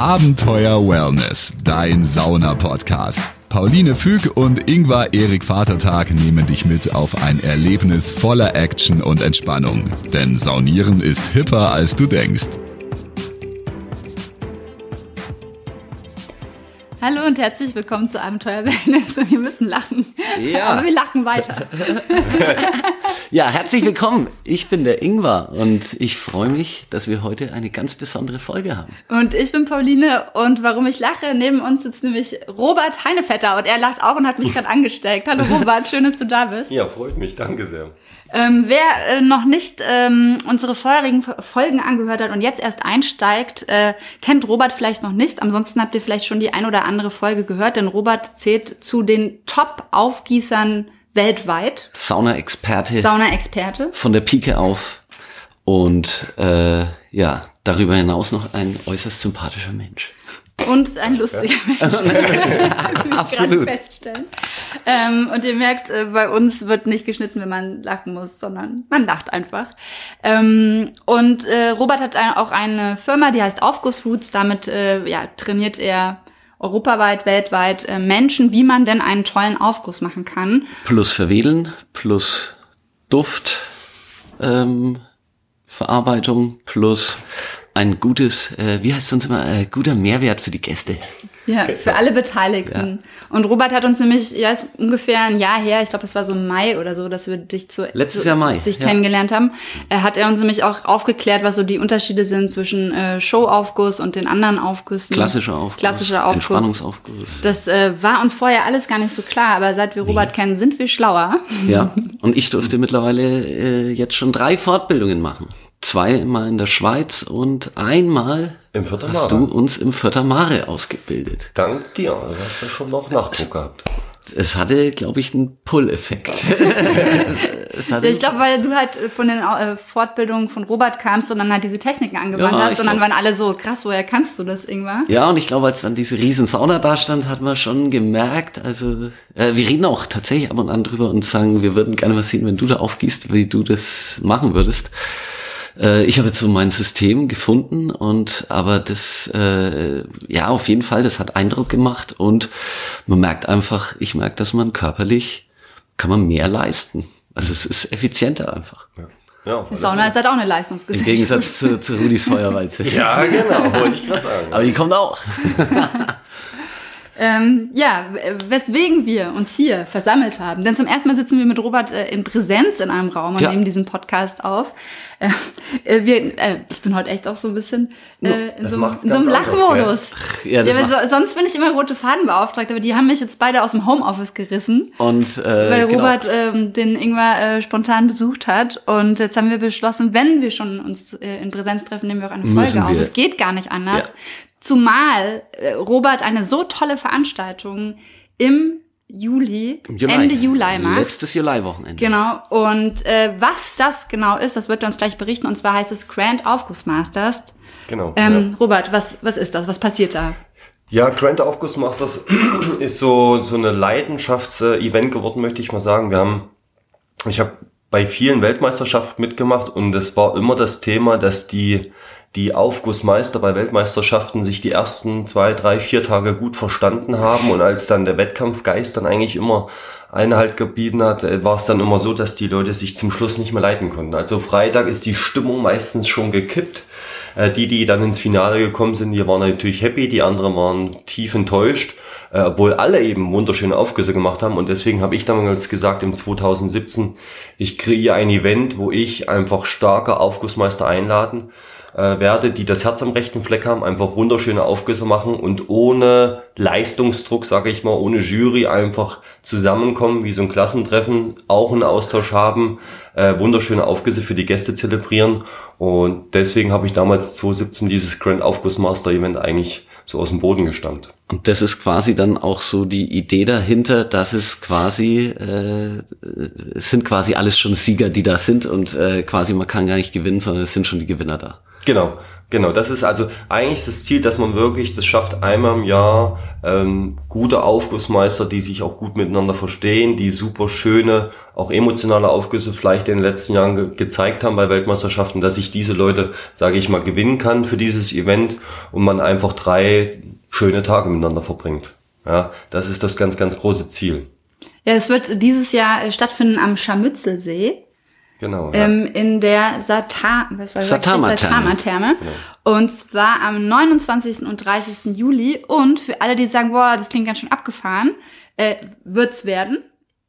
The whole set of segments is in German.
Abenteuer Wellness, dein Sauna-Podcast. Pauline Füg und Ingvar Erik Vatertag nehmen dich mit auf ein Erlebnis voller Action und Entspannung. Denn Saunieren ist hipper, als du denkst. Hallo und herzlich willkommen zu Abenteuer Wellness. Wir müssen lachen. Ja. Aber wir lachen weiter. Ja, herzlich willkommen. Ich bin der Ingvar und ich freue mich, dass wir heute eine ganz besondere Folge haben. Und ich bin Pauline und warum ich lache, neben uns sitzt nämlich Robert Heinevetter und er lacht auch und hat mich gerade angesteckt. Hallo Robert, schön, dass du da bist. Ja, freut mich, danke sehr. Ähm, wer äh, noch nicht ähm, unsere vorherigen Folgen angehört hat und jetzt erst einsteigt, äh, kennt Robert vielleicht noch nicht. Ansonsten habt ihr vielleicht schon die ein oder andere Folge gehört, denn Robert zählt zu den Top-Aufgießern weltweit. Sauna-Experte Sauna-Experte. von der Pike auf und äh, ja, darüber hinaus noch ein äußerst sympathischer Mensch. Und ein lustiger Mensch. Absolut. gerade feststellen. Ähm, und ihr merkt, äh, bei uns wird nicht geschnitten, wenn man lachen muss, sondern man lacht einfach. Ähm, und äh, Robert hat ein, auch eine Firma, die heißt Aufgussroots. Damit äh, ja, trainiert er europaweit, weltweit äh, Menschen, wie man denn einen tollen Aufguss machen kann. Plus Verwedeln, plus Duft, ähm, Verarbeitung, plus ein gutes, äh, wie heißt es uns immer, äh, guter Mehrwert für die Gäste. Ja, für alle Beteiligten. Und Robert hat uns nämlich, ja, ist ungefähr ein Jahr her, ich glaube, es war so Mai oder so, dass wir dich zu, Letztes zu, Jahr Mai, dich ja. kennengelernt haben. Er hat er uns nämlich auch aufgeklärt, was so die Unterschiede sind zwischen äh, Showaufguss und den anderen Aufgüssen. Klassischer Aufguss, Klassischer Aufguss. Entspannungsaufguss. Das äh, war uns vorher alles gar nicht so klar, aber seit wir Robert kennen, sind wir schlauer. Ja, und ich durfte mittlerweile äh, jetzt schon drei Fortbildungen machen. Zweimal in der Schweiz und einmal hast Mare. du uns im Vierter Mare ausgebildet. Dank dir, du hast ja schon noch Nachdruck gehabt. Es hatte, glaube ich, einen Pull-Effekt. Ich glaube, weil du halt von den äh, Fortbildungen von Robert kamst und dann halt diese Techniken angewandt Ja, hast und dann glaub- waren alle so, krass, woher kannst du das, Ingvar? ja, und ich glaube, als dann diese riesen Sauna da stand, hat man schon gemerkt, also äh, wir reden auch tatsächlich ab und an drüber und sagen, wir würden gerne mal sehen, wenn du da aufgießt, wie du das machen würdest. Äh, ich habe jetzt so mein System gefunden und aber das äh, ja auf jeden Fall, das hat Eindruck gemacht und man merkt einfach, ich merke, dass man körperlich kann man mehr leisten. Also es ist effizienter einfach. Ja, auf alle Sauna ist halt auch eine Leistungsgesellschaft. Im Gegensatz zu, zu Rudis Feuerwalze. Fälle. Ja, genau, wollte ich gerade sagen. Aber die kommt auch. Ähm, ja, weswegen wir uns hier versammelt haben. Denn zum ersten Mal sitzen wir mit Robert äh, in Präsenz in einem Raum und Ja. nehmen diesen Podcast auf. Äh, äh, wir, äh, ich bin heute echt auch so ein bisschen äh, in, so, in so einem Lachmodus. Ja, macht's. so, sonst bin ich immer rote Faden beauftragt, aber die haben mich jetzt beide aus dem Homeoffice gerissen. Und äh, Weil genau. Robert ähm, den Ingwer äh, spontan besucht hat. Und jetzt haben wir beschlossen, wenn wir schon uns äh, in Präsenz treffen, nehmen wir auch eine Folge auf. Es geht gar nicht anders. Ja. Zumal äh, Robert eine so tolle Veranstaltung im Juli, Im Juli. Ende Juli macht. Letztes Juli-Wochenende. Genau. Und äh, was das genau ist, das wird er uns gleich berichten. Und zwar heißt es Grand Aufguss Masters. Genau. Ähm, Robert, was, was ist das? Was passiert da? Ja, Grand Aufguss Masters ist so, so eine Leidenschafts-Event geworden, möchte ich mal sagen. Wir haben, ich habe bei vielen Weltmeisterschaften mitgemacht und es war immer das Thema, dass die, die Aufgussmeister bei Weltmeisterschaften sich die ersten zwei, drei, vier Tage gut verstanden haben und als dann der Wettkampfgeist dann eigentlich immer Einhalt gebieten hat, äh, war es dann immer so, dass die Leute sich zum Schluss nicht mehr leiten konnten. Also Freitag ist die Stimmung meistens schon gekippt. Äh, Die, die dann ins Finale gekommen sind, die waren natürlich happy, die anderen waren tief enttäuscht, äh, obwohl alle eben wunderschöne Aufgüsse gemacht haben. Und deswegen habe ich damals gesagt, im 2017, ich kreiere ein Event, wo ich einfach starke Aufgussmeister einladen äh, werde, die das Herz am rechten Fleck haben, einfach wunderschöne Aufgüsse machen und ohne Leistungsdruck, sage ich mal, ohne Jury einfach zusammenkommen, wie so ein Klassentreffen, auch einen Austausch haben, äh, wunderschöne Aufgüsse für die Gäste zelebrieren. Und deswegen habe ich damals 2017 dieses Grand Aufguss Master Event eigentlich so aus dem Boden gestammt. Und das ist quasi dann auch so die Idee dahinter, dass es quasi, äh, es sind quasi alles schon Sieger, die da sind und äh, quasi man kann gar nicht gewinnen, sondern es sind schon die Gewinner da. Genau, Genau, das ist also eigentlich das Ziel, dass man wirklich das schafft, einmal im Jahr ähm, gute Aufgussmeister, die sich auch gut miteinander verstehen, die super schöne, auch emotionale Aufgüsse vielleicht in den letzten Jahren ge gezeigt haben bei Weltmeisterschaften, dass ich diese Leute, sage ich mal, gewinnen kann für dieses Event und man einfach drei schöne Tage miteinander verbringt. Ja, das ist das ganz, ganz große Ziel. Ja, es wird dieses Jahr äh, stattfinden am Scharmützelsee. Genau. Ja. Ähm, in der Sata was war das? Satama-Therme. Satama-Therme. Und zwar am 29. und 30. Juli. Und für alle, die sagen, boah, das klingt ganz schön abgefahren, äh, wird's werden.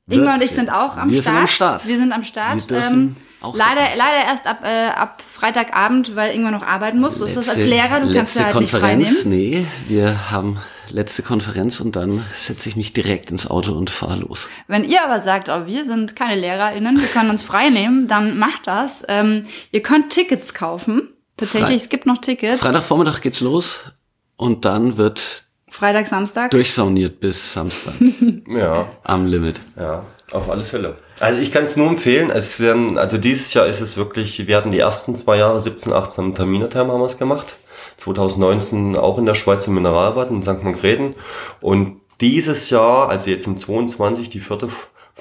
Ingmar und ich sind auch am Wir sind Start. am Start. Wir sind am Start. Wir dürfen ähm, auch leider, leider erst ab, äh, ab Freitagabend, weil Ingmar noch arbeiten muss. So ist das als Letzte- Lehrer, du kannst letzte ja halt nicht Konferenz, freinehmen. nee, wir haben letzte Konferenz und dann setze ich mich direkt ins Auto und fahre los. Wenn ihr aber sagt, oh, wir sind keine LehrerInnen, wir können uns frei nehmen, dann macht das. Ähm, ihr könnt Tickets kaufen. Tatsächlich, Frei- es gibt noch Tickets. Freitagvormittag geht's los und dann wird Freitag, Samstag. durchsauniert bis Samstag ja. am Limit. Ja, auf alle Fälle. Also ich kann es nur empfehlen. Es werden, also dieses Jahr ist es wirklich, wir hatten die ersten zwei Jahre, 17, 18 im Terminertherm haben wir es gemacht. 2019 auch in der Schweiz im Mineralbad in St. Manfreden. Und dieses Jahr, also jetzt im 22, die vierte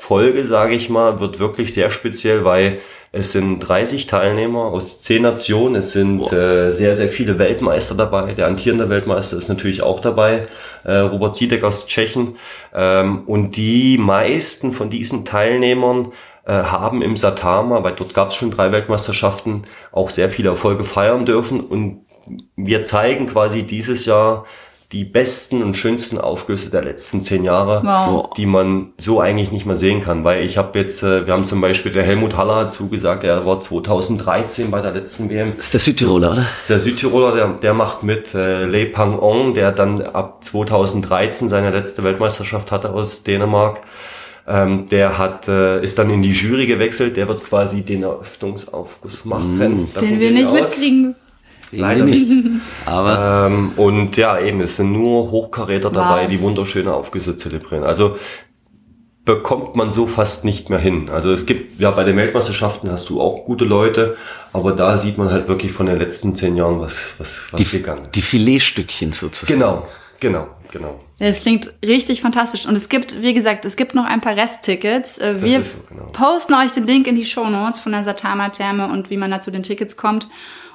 Folge, sage ich mal, wird wirklich sehr speziell, weil es sind 30 Teilnehmer aus 10 Nationen. Es sind äh, sehr, sehr viele Weltmeister dabei. Der amtierende Weltmeister ist natürlich auch dabei. Äh, Robert Zidek aus Tschechien. Ähm, und die meisten von diesen Teilnehmern äh, haben im Satama, weil dort gab es schon drei Weltmeisterschaften, auch sehr viele Erfolge feiern dürfen. Und wir zeigen quasi dieses Jahr die besten und schönsten Aufgüsse der letzten zehn Jahre, Wow. die man so eigentlich nicht mehr sehen kann. Weil ich habe jetzt, äh, wir haben zum Beispiel, der Helmut Haller hat zugesagt, er war 2013 bei der letzten WM. Das ist der Südtiroler, oder? Ist der Südtiroler, der, der macht mit. Äh, Lei Pang Ong, der dann ab 2013 seine letzte Weltmeisterschaft hatte aus Dänemark. Ähm, der hat, äh, ist dann in die Jury gewechselt. Der wird quasi den Eröffnungsaufguss machen. Davon Den wir nicht aus. mitkriegen. Leider nicht. Aber Ähm, und ja, eben, es sind nur Hochkaräter dabei, Wow. die wunderschöne Aufgüsse zelebrieren. Also bekommt man so fast nicht mehr hin. Also es gibt, ja, bei den Weltmeisterschaften hast du auch gute Leute, aber da sieht man halt wirklich von den letzten zehn Jahren, was, was, was die, gegangen ist. die Filetstückchen sozusagen. Genau, genau, genau. Es klingt richtig fantastisch. Und es gibt, wie gesagt, es gibt noch ein paar Resttickets. Äh, Wir so, genau. posten euch den Link in die Show Notes von der Satama-Therme und wie man da zu den Tickets kommt.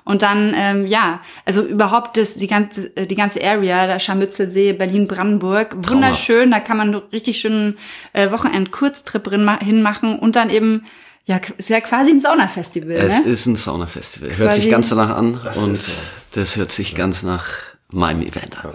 Und dann, ähm, ja, also überhaupt das, die ganze, äh, die ganze Area, der Scharmützelsee, Berlin-Brandenburg, wunderschön. Da kann man richtig schönen äh, Wochenend-Kurztrip hinmachen und dann eben, ja, ist ja quasi ein Saunafestival, Es ne? ist ein Saunafestival. Hört sich ganz danach an und ist so. das hört sich ganz nach meinem Event an.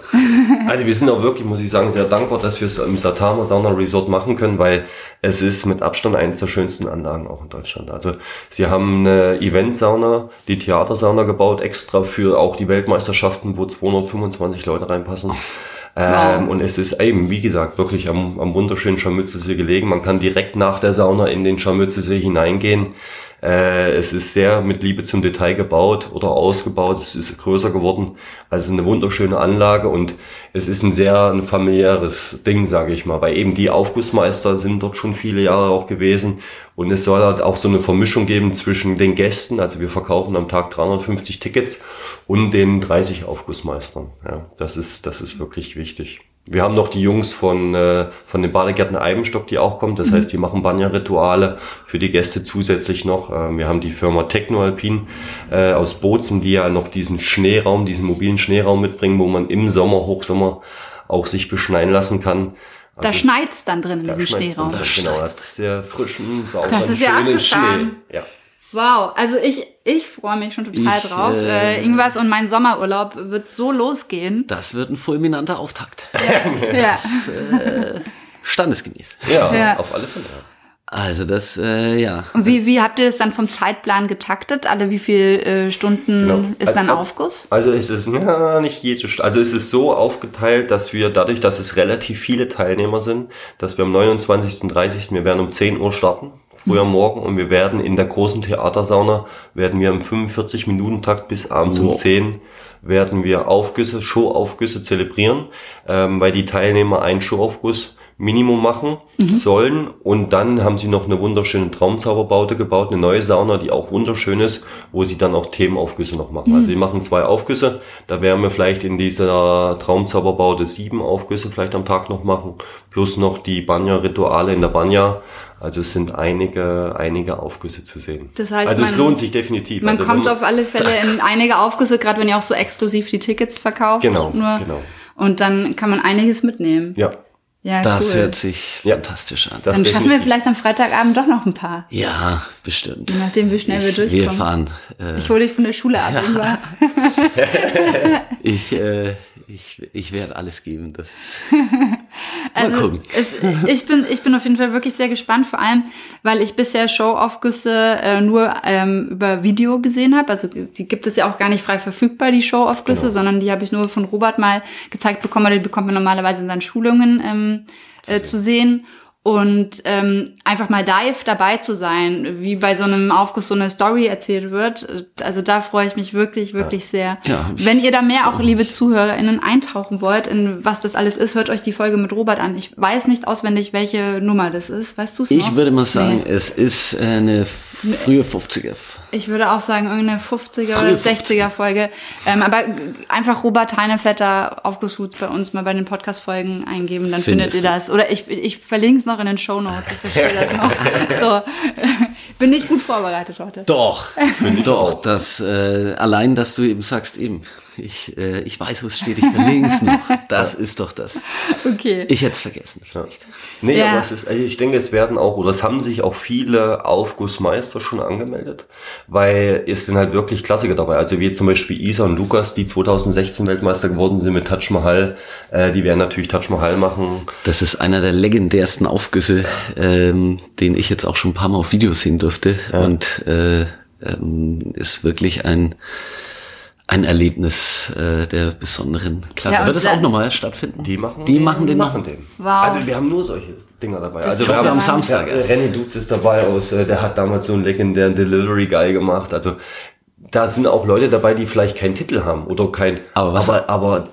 Also wir sind auch wirklich, muss ich sagen, sehr dankbar, dass wir es im Satama Sauna Resort machen können, weil es ist mit Abstand eines der schönsten Anlagen auch in Deutschland. Also sie haben eine Eventsauna, die Theatersauna gebaut, extra für auch die Weltmeisterschaften, wo 225 Leute reinpassen. Ähm, und es ist eben, wie gesagt, wirklich am, am wunderschönen Scharmützelsee gelegen. Man kann direkt nach der Sauna in den Scharmützelsee hineingehen. Äh, es ist sehr mit Liebe zum Detail gebaut oder ausgebaut. Es ist größer geworden. Also eine wunderschöne Anlage und es ist ein sehr ein familiäres Ding, sage ich mal. Weil eben die Aufgussmeister sind dort schon viele Jahre auch gewesen. Und es soll halt auch so eine Vermischung geben zwischen den Gästen. Also wir verkaufen am Tag 350 Tickets und den 30 Aufgussmeistern. Ja, das ist, das ist wirklich wichtig. Wir haben noch die Jungs von, äh, von den Badegärten Eibenstock, die auch kommen. Das heißt, die machen Banya-Rituale für die Gäste zusätzlich noch. Ähm, wir haben die Firma Technoalpin äh, aus Bozen, die ja noch diesen Schneeraum, diesen mobilen Schneeraum mitbringen, wo man im Sommer, Hochsommer auch sich beschneien lassen kann. Da Also schneit's dann drin in da diesem schneit's dann Schneeraum. drin, Genau, hat sehr frischen, sauberen, Das schönen. Schnee. Ja. Wow, also ich, ich freue mich schon total Ich, drauf. äh, Äh, Ingwas und mein Sommerurlaub wird so losgehen. Das wird ein fulminanter Auftakt. Ja. Standesgemäß. Ja, Ja. auf alle Fälle. Also das, äh, ja. Und wie, wie habt ihr das dann vom Zeitplan getaktet? Alle wie viel äh, Stunden Genau. ist dann Also- Aufguss? Also es ist ja, nicht jede St Also es ist so aufgeteilt, dass wir dadurch, dass es relativ viele Teilnehmer sind, dass wir am 29. 30. wir werden um 10 Uhr starten, früher morgen und wir werden in der großen Theatersauna werden wir im 45 Minuten Takt bis abends um Wow. 10 werden wir Aufgüsse, Showaufgüsse zelebrieren, ähm, weil die Teilnehmer einen Showaufguss Minimum machen sollen. Und dann haben sie noch eine wunderschöne Traumzauberbaute gebaut, eine neue Sauna, die auch wunderschön ist, wo sie dann auch Themenaufgüsse noch machen. Also sie machen zwei Aufgüsse. Da werden wir vielleicht in dieser Traumzauberbaute sieben Aufgüsse vielleicht am Tag noch machen. Plus noch die Banya-Rituale in der Banya. Also es sind einige, einige Aufgüsse zu sehen. Das heißt, also es man- lohnt sich definitiv. Man also kommt wenn auf alle Fälle in einige Aufgüsse, gerade wenn ihr auch so exklusiv die Tickets verkauft. Genau, nur. genau. Und dann kann man einiges mitnehmen. Ja, Ja, Das cool. hört sich Ja. fantastisch an. das Dann schaffen wir vielleicht am Freitagabend doch noch ein paar. ja, bestimmt. Je nachdem, wie schnell wir ich, durchkommen. Wir fahren. Äh, Ich hole dich von der Schule ab. Ingwer. ich äh, ich, ich werde alles geben. Das ist, Also es, ich, bin, ich bin auf jeden Fall wirklich sehr gespannt, vor allem, weil ich bisher Show-Aufgüsse äh, nur ähm, über Video gesehen habe. Also die gibt es ja auch gar nicht frei verfügbar, die Show-Aufgüsse, Genau. sondern die habe ich nur von Robert mal gezeigt bekommen, oder die bekommt man normalerweise in seinen Schulungen ähm, äh, zu sehen. Und ähm, einfach mal live dabei zu sein, wie bei so einem Aufguss so eine Story erzählt wird. Also da freue ich mich wirklich, wirklich sehr. Ja, Wenn ihr da mehr auch, liebe ZuhörerInnen, eintauchen wollt, in was das alles ist, hört euch die Folge mit Robert an. Ich weiß nicht auswendig, welche Nummer das ist. Weißt du es ich würde mal sagen, Nee. es ist eine frühe 50er. Ich würde auch sagen, irgendeine 50er Frühe oder 60er Folge. Ähm, aber einfach Robert Heinevetter Aufgussroots bei uns mal bei den Podcast-Folgen eingeben, dann Findest findet ihr das. Oder ich, ich verlinke es noch in den Show Notes. Ich verstehe das noch. So, bin nicht gut vorbereitet heute. Doch, doch, das äh, allein, dass du eben sagst, eben, ich, äh, ich weiß, wo es steht, ich verlinke es noch. Das ist doch das. Okay. Ich hätte es vergessen. Ja. Nee, Ja. aber es ist, also ich denke, es werden auch, oder es haben sich auch viele Aufgussmeister schon angemeldet, weil es sind halt wirklich Klassiker dabei. Also wie zum Beispiel Isa und Lukas, die 2016 Weltmeister geworden sind mit Taj Mahal, äh, die werden natürlich Taj Mahal machen. Das ist einer der legendärsten Aufgüsse, ähm, den ich jetzt auch schon ein paar Mal auf Video sehen durfte. Und äh, ähm, ist wirklich ein, ein Erlebnis äh, der besonderen Klasse. Ja, Wird es da- auch nochmal stattfinden? Die machen die machen den machen den. Wow. Also wir haben nur solche Dinger dabei. also ist Ich hoffe, Ja, am. Samstag Ja. René Dukes ist dabei aus, äh, der hat damals so einen legendären Delivery Guy gemacht. Also da sind auch Leute dabei, die vielleicht keinen Titel haben oder kein. Aber was- aber, aber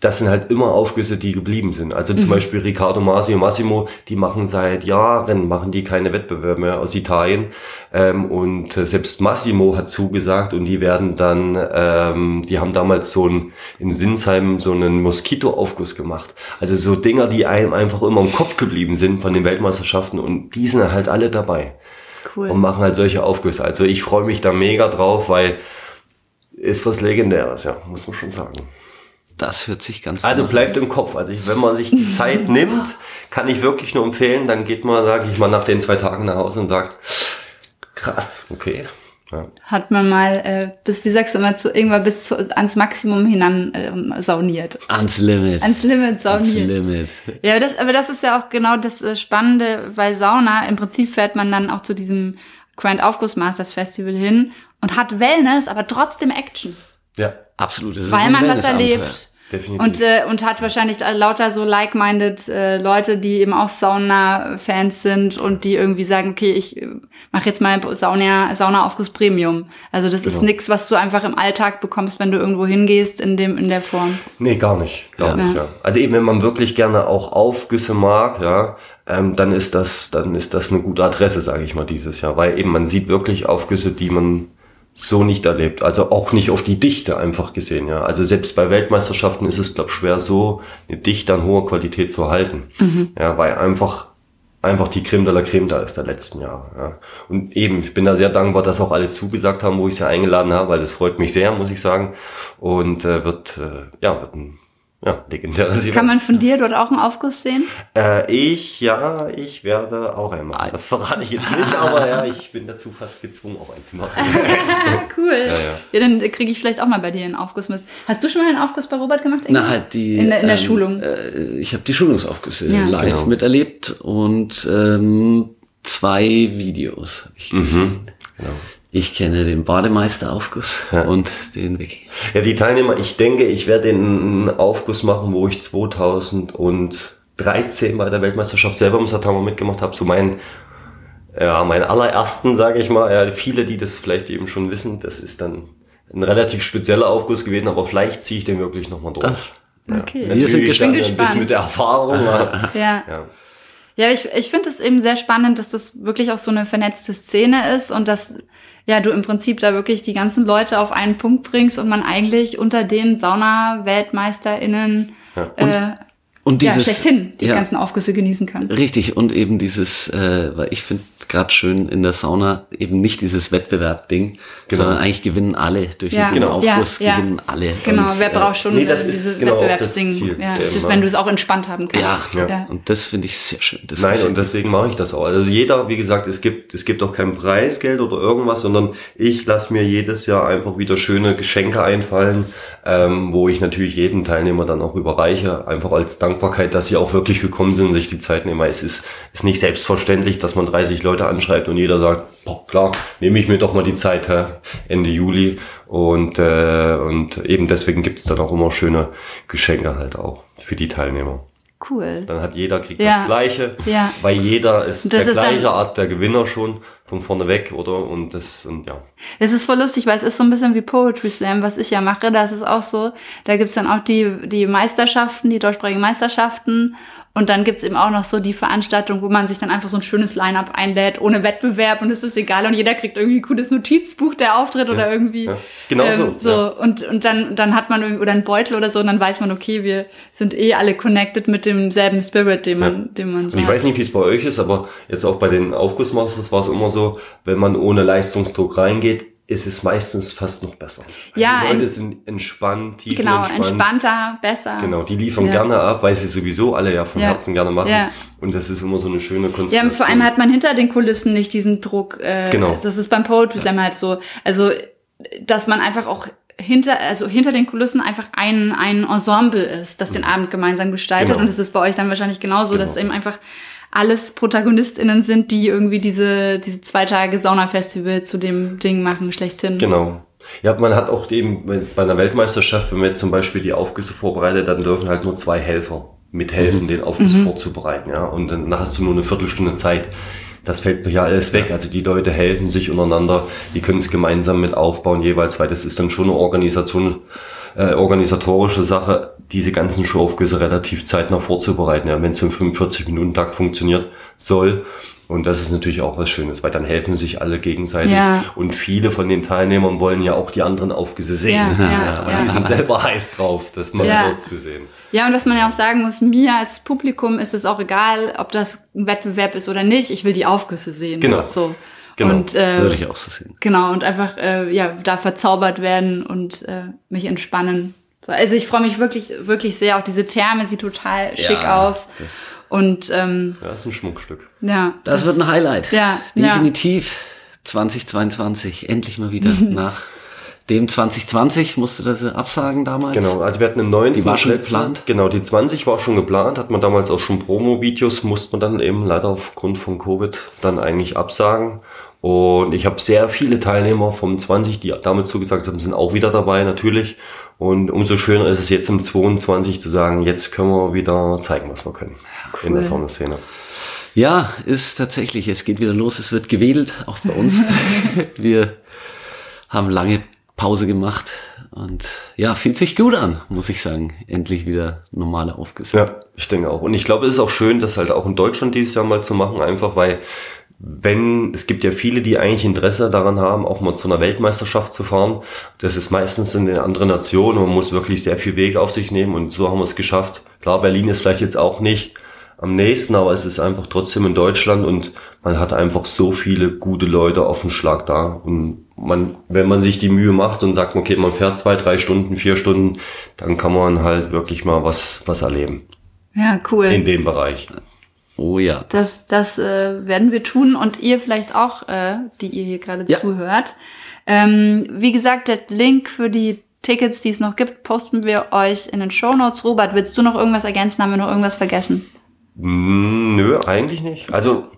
das sind halt immer Aufgüsse, die geblieben sind. Also Mhm. zum Beispiel Riccardo Masi und Massimo, die machen seit Jahren, machen die keine Wettbewerbe mehr aus Italien. Ähm, und äh, selbst Massimo hat zugesagt und die werden dann, ähm, die haben damals so ein, in Sinsheim so einen Moskito-Aufguss gemacht. Also so Dinger, die einem einfach immer im Kopf geblieben sind von den Weltmeisterschaften und die sind halt alle dabei Cool. und machen halt solche Aufgüsse. Also ich freue mich da mega drauf, weil ist was Legendäres, ja, muss man schon sagen. Das hört sich ganz Also bleibt im Kopf. Also ich, wenn man sich die Zeit nimmt, kann ich wirklich nur empfehlen, dann geht man, sage ich mal, nach den zwei Tagen nach Hause und sagt, krass, okay. Ja. Hat man mal äh, bis, wie sagst du immer, zu, irgendwann bis zu, ans Maximum hinan ähm, sauniert. ans Limit. Ans Limit ans sauniert. Limit. Ja, das, aber das ist ja auch genau das äh, Spannende bei Sauna. Im Prinzip fährt man dann auch zu diesem Grand Aufguss Masters Festival hin und hat Wellness, aber trotzdem Action. ja, Absolut. Das ist weil man was Wellnessabenteuer. erlebt. definitiv. Und, äh, und hat wahrscheinlich lauter so like-minded äh, Leute, die eben auch Sauna-Fans sind und die irgendwie sagen, okay, ich äh, mache jetzt mal Sauna, Sauna-Aufguss Premium. Also das ist Genau. nichts, was du einfach im Alltag bekommst, wenn du irgendwo hingehst in dem in der Form. Nee, gar nicht. Gar Ja. nicht, ja. Also eben, wenn man wirklich gerne auch Aufgüsse mag, ja, ähm, dann ist das, dann ist das eine gute Adresse, sage ich mal, dieses Jahr. Weil eben man sieht wirklich Aufgüsse, die man so nicht erlebt. Also auch nicht auf die Dichte einfach gesehen, ja. Also selbst bei Weltmeisterschaften ist es, glaube schwer so, eine Dichte an hoher Qualität zu halten. Ja, weil einfach einfach die Creme de la Creme da ist der letzten Jahre. Ja. Und eben, ich bin da sehr dankbar, dass auch alle zugesagt haben, wo ich sie eingeladen habe, weil das freut mich sehr, muss ich sagen. Und äh, wird, äh, ja, wird ein ja, legendäres Event. Kann man von dir dort auch einen Aufguss sehen? Äh, ich, ja, ich werde auch einen machen. Das verrate ich jetzt nicht, aber ja, ich bin dazu fast gezwungen, auch einen zu machen. Cool. Ja, ja. dann kriege ich vielleicht auch mal bei dir einen Aufguss mit. Hast du schon mal einen Aufguss bei Robert gemacht? Na, halt die. In der, in der ähm, Schulung. Äh, ich habe die Schulungsaufgüsse Ja. live Genau. miterlebt und ähm, zwei Videos habe ich gesehen. Genau. Ich kenne den Bademeisteraufguss und den Wiki. Ja, die Teilnehmer, ich denke, ich werde den Aufguss machen, wo ich 2013 bei der Weltmeisterschaft selber im Satama mitgemacht habe. So mein, ja, mein allerersten, sage ich mal. Ja, viele, die das vielleicht eben schon wissen, das ist dann ein relativ spezieller Aufguss gewesen, aber vielleicht ziehe ich den wirklich nochmal durch. Okay. Wir sind gespannt. ein bisschen mit der Erfahrung. Ja. ja. Ja, ich, ich finde es eben sehr spannend, dass das wirklich auch so eine vernetzte Szene ist und dass ja du im Prinzip da wirklich die ganzen Leute auf einen Punkt bringst und man eigentlich unter den Sauna-WeltmeisterInnen Ja. äh, Und ja, dieses, schlechthin die ja, ganzen Aufgüsse genießen kann. Richtig, und eben dieses, äh, weil ich finde gerade schön in der Sauna eben nicht dieses Wettbewerb-Ding, Genau. sondern eigentlich gewinnen alle durch Ja, jeden genau. Aufguss, Ja, ja. gewinnen alle. Genau, Und, wer äh, braucht schon nee, das äh, dieses genau das Wettbewerbsding. Ja, Der das ist, wenn du es auch entspannt haben kannst. Ja, ja. und das finde ich sehr schön. Das Nein, und deswegen mache ich das auch. Also jeder, wie gesagt, es gibt, es gibt auch kein Preisgeld oder irgendwas, sondern ich lasse mir jedes Jahr einfach wieder schöne Geschenke einfallen, ähm, wo ich natürlich jeden Teilnehmer dann auch überreiche, einfach als Dankbarkeit, dass sie auch wirklich gekommen sind und sich die Zeit nehmen. Weil es ist, ist nicht selbstverständlich, dass man 30 Leute anschreibt und jeder sagt, boah, klar, nehme ich mir doch mal die Zeit, hä? Ende Juli. Und, äh, und eben deswegen gibt's dann auch immer schöne Geschenke halt auch für die Teilnehmer. Cool. Dann hat jeder kriegt Ja. das Gleiche, Ja. weil jeder ist Das der ist gleiche Art der Gewinner schon von vorne weg, oder? Und das und ja. Es ist voll lustig, weil es ist so ein bisschen wie Poetry Slam, was ich ja mache. Da ist es auch so, da gibt's dann auch die, die Meisterschaften, die deutschsprachigen Meisterschaften. Und dann gibt's eben auch noch so die Veranstaltung, wo man sich dann einfach so ein schönes Line-Up einlädt, ohne Wettbewerb und es ist egal und jeder kriegt irgendwie ein cooles Notizbuch, der auftritt oder irgendwie. ja. Genau so, so. ja. Und, und dann, dann hat man irgendwie, oder einen Beutel oder so und dann weiß man, okay, wir sind eh alle connected mit demselben Spirit, den man, den man so ich hat. weiß nicht, wie es bei euch ist, aber jetzt auch bei den Aufgussmasters war es immer so, wenn man ohne Leistungsdruck reingeht, ist es meistens fast noch besser. Ja, die Leute sind entspannt, tief Genau, entspannt. entspannter, besser. Genau, die liefern Ja. gerne ab, weil sie sowieso alle ja von Ja. Herzen gerne machen. Ja. Und das ist immer so eine schöne Ja, Konstellation. und vor allem hat man hinter den Kulissen nicht diesen Druck. Äh, Genau. Das ist beim Poetry Slam halt so. Also, dass man einfach auch hinter, also hinter den Kulissen einfach ein, ein Ensemble ist, das den Abend gemeinsam gestaltet. Genau. Und das ist bei euch dann wahrscheinlich genauso, Genau. dass eben einfach alles ProtagonistInnen sind, die irgendwie diese, diese zwei Tage Saunafestival zu dem Ding machen, schlechthin. Genau. Ja, man hat auch eben bei einer Weltmeisterschaft, wenn man jetzt zum Beispiel die Aufgüsse vorbereitet, dann dürfen halt nur zwei Helfer mithelfen, den Aufguss vorzubereiten, ja. Und dann hast du nur eine Viertelstunde Zeit. Das fällt ja alles weg. Also die Leute helfen sich untereinander, die können es gemeinsam mit aufbauen jeweils, weil das ist dann schon eine Organisation, äh, organisatorische Sache, diese ganzen Showaufgüsse relativ zeitnah vorzubereiten, ja, wenn es im 45-Minuten-Takt funktioniert soll. Und das ist natürlich auch was Schönes, weil dann helfen sich alle gegenseitig. Ja. Und viele von den Teilnehmern wollen ja auch die anderen Aufgüsse sehen. Ja, ja, und die sind selber heiß drauf, das mal Ja. dort zu sehen. Ja, und was man ja auch sagen muss, mir als Publikum ist es auch egal, ob das ein Wettbewerb ist oder nicht. Ich will die Aufgüsse sehen. Genau. So. Genau. Und, äh, Würde ich auch so sehen. Genau, und einfach äh, ja, da verzaubert werden und äh, mich entspannen. So, also ich freue mich wirklich, wirklich sehr. Auch diese Therme sieht total schick Ja, aus. das- Und ähm, Ja, ist ein Schmuckstück. ja. Das, wird ein Highlight. Ja, ja. Definitiv 2022. Endlich mal wieder. Nach dem 2020 musste das absagen damals. Genau, also wir hatten eine 19 Die war schon letzte- geplant? Genau, die 20 war schon geplant, hat man damals auch schon Promo-Videos, musste man dann eben leider aufgrund von Covid dann eigentlich absagen. Und ich habe sehr viele Teilnehmer vom 20, die damals zugesagt haben, sind auch wieder dabei natürlich. Und umso schöner ist es jetzt im 22 zu sagen, jetzt können wir wieder zeigen, was wir können in der Saunaszene. Ja, ist tatsächlich. Es geht wieder los. Es wird gewedelt, auch bei uns. Wir haben lange Pause gemacht und ja, fühlt sich gut an, muss ich sagen. Endlich wieder normale Aufgüsse. Ja, ich denke auch. Und ich glaube, es ist auch schön, das halt auch in Deutschland dieses Jahr mal zu machen, einfach weil wenn, es gibt ja viele, die eigentlich Interesse daran haben, auch mal zu einer Weltmeisterschaft zu fahren. Das ist meistens in den anderen Nationen und man muss wirklich sehr viel Weg auf sich nehmen und so haben wir es geschafft. Klar, Berlin ist vielleicht jetzt auch nicht am nächsten, aber es ist einfach trotzdem in Deutschland und man hat einfach so viele gute Leute auf den Schlag da und man, wenn man sich die Mühe macht und sagt, okay, man fährt zwei, drei Stunden, vier Stunden, dann kann man halt wirklich mal was, was erleben ja, cool. in dem Bereich. Oh ja. Das, das äh, werden wir tun und ihr vielleicht auch, äh, die ihr hier gerade Ja. zuhört. Ähm, wie gesagt, der Link für die Tickets, die es noch gibt, posten wir euch in den Show Notes. Robert, willst du noch irgendwas ergänzen? Haben wir noch irgendwas vergessen? Mm, nö, eigentlich nicht. Also,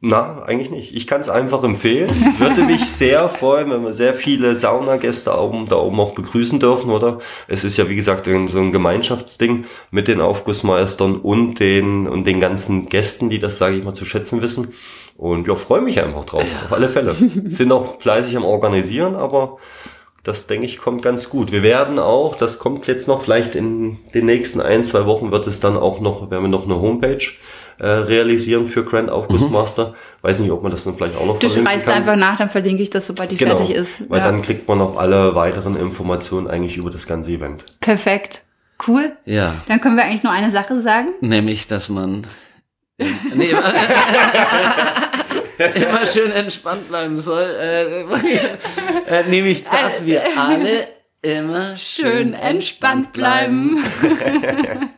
na, eigentlich nicht. Ich kann es einfach empfehlen. Würde mich sehr freuen, wenn wir sehr viele Saunagäste oben, da oben auch begrüßen dürfen, oder? Es ist ja, wie gesagt, so ein Gemeinschaftsding mit den Aufgussmeistern und den, und den ganzen Gästen, die das, sage ich mal, zu schätzen wissen. Und ja, freue mich einfach drauf, auf alle Fälle. Sind auch fleißig am Organisieren, aber das denke ich kommt ganz gut. Wir werden auch, das kommt jetzt noch, vielleicht in den nächsten ein, zwei Wochen wird es dann auch noch, werden wir noch eine Homepage äh, realisieren für Grand Aufgussmaster. Weiß nicht, ob man das dann vielleicht auch noch Du verlinken schreist kann. einfach nach, dann verlinke ich das, sobald die Genau, fertig ist. weil Ja. dann kriegt man auch alle weiteren Informationen eigentlich über das ganze Event. Perfekt. Cool. Ja, Dann können wir eigentlich nur eine Sache sagen. nämlich, dass man nee, immer schön entspannt bleiben soll. Äh, äh, nämlich, dass wir alle immer Schön entspannt bleiben. Das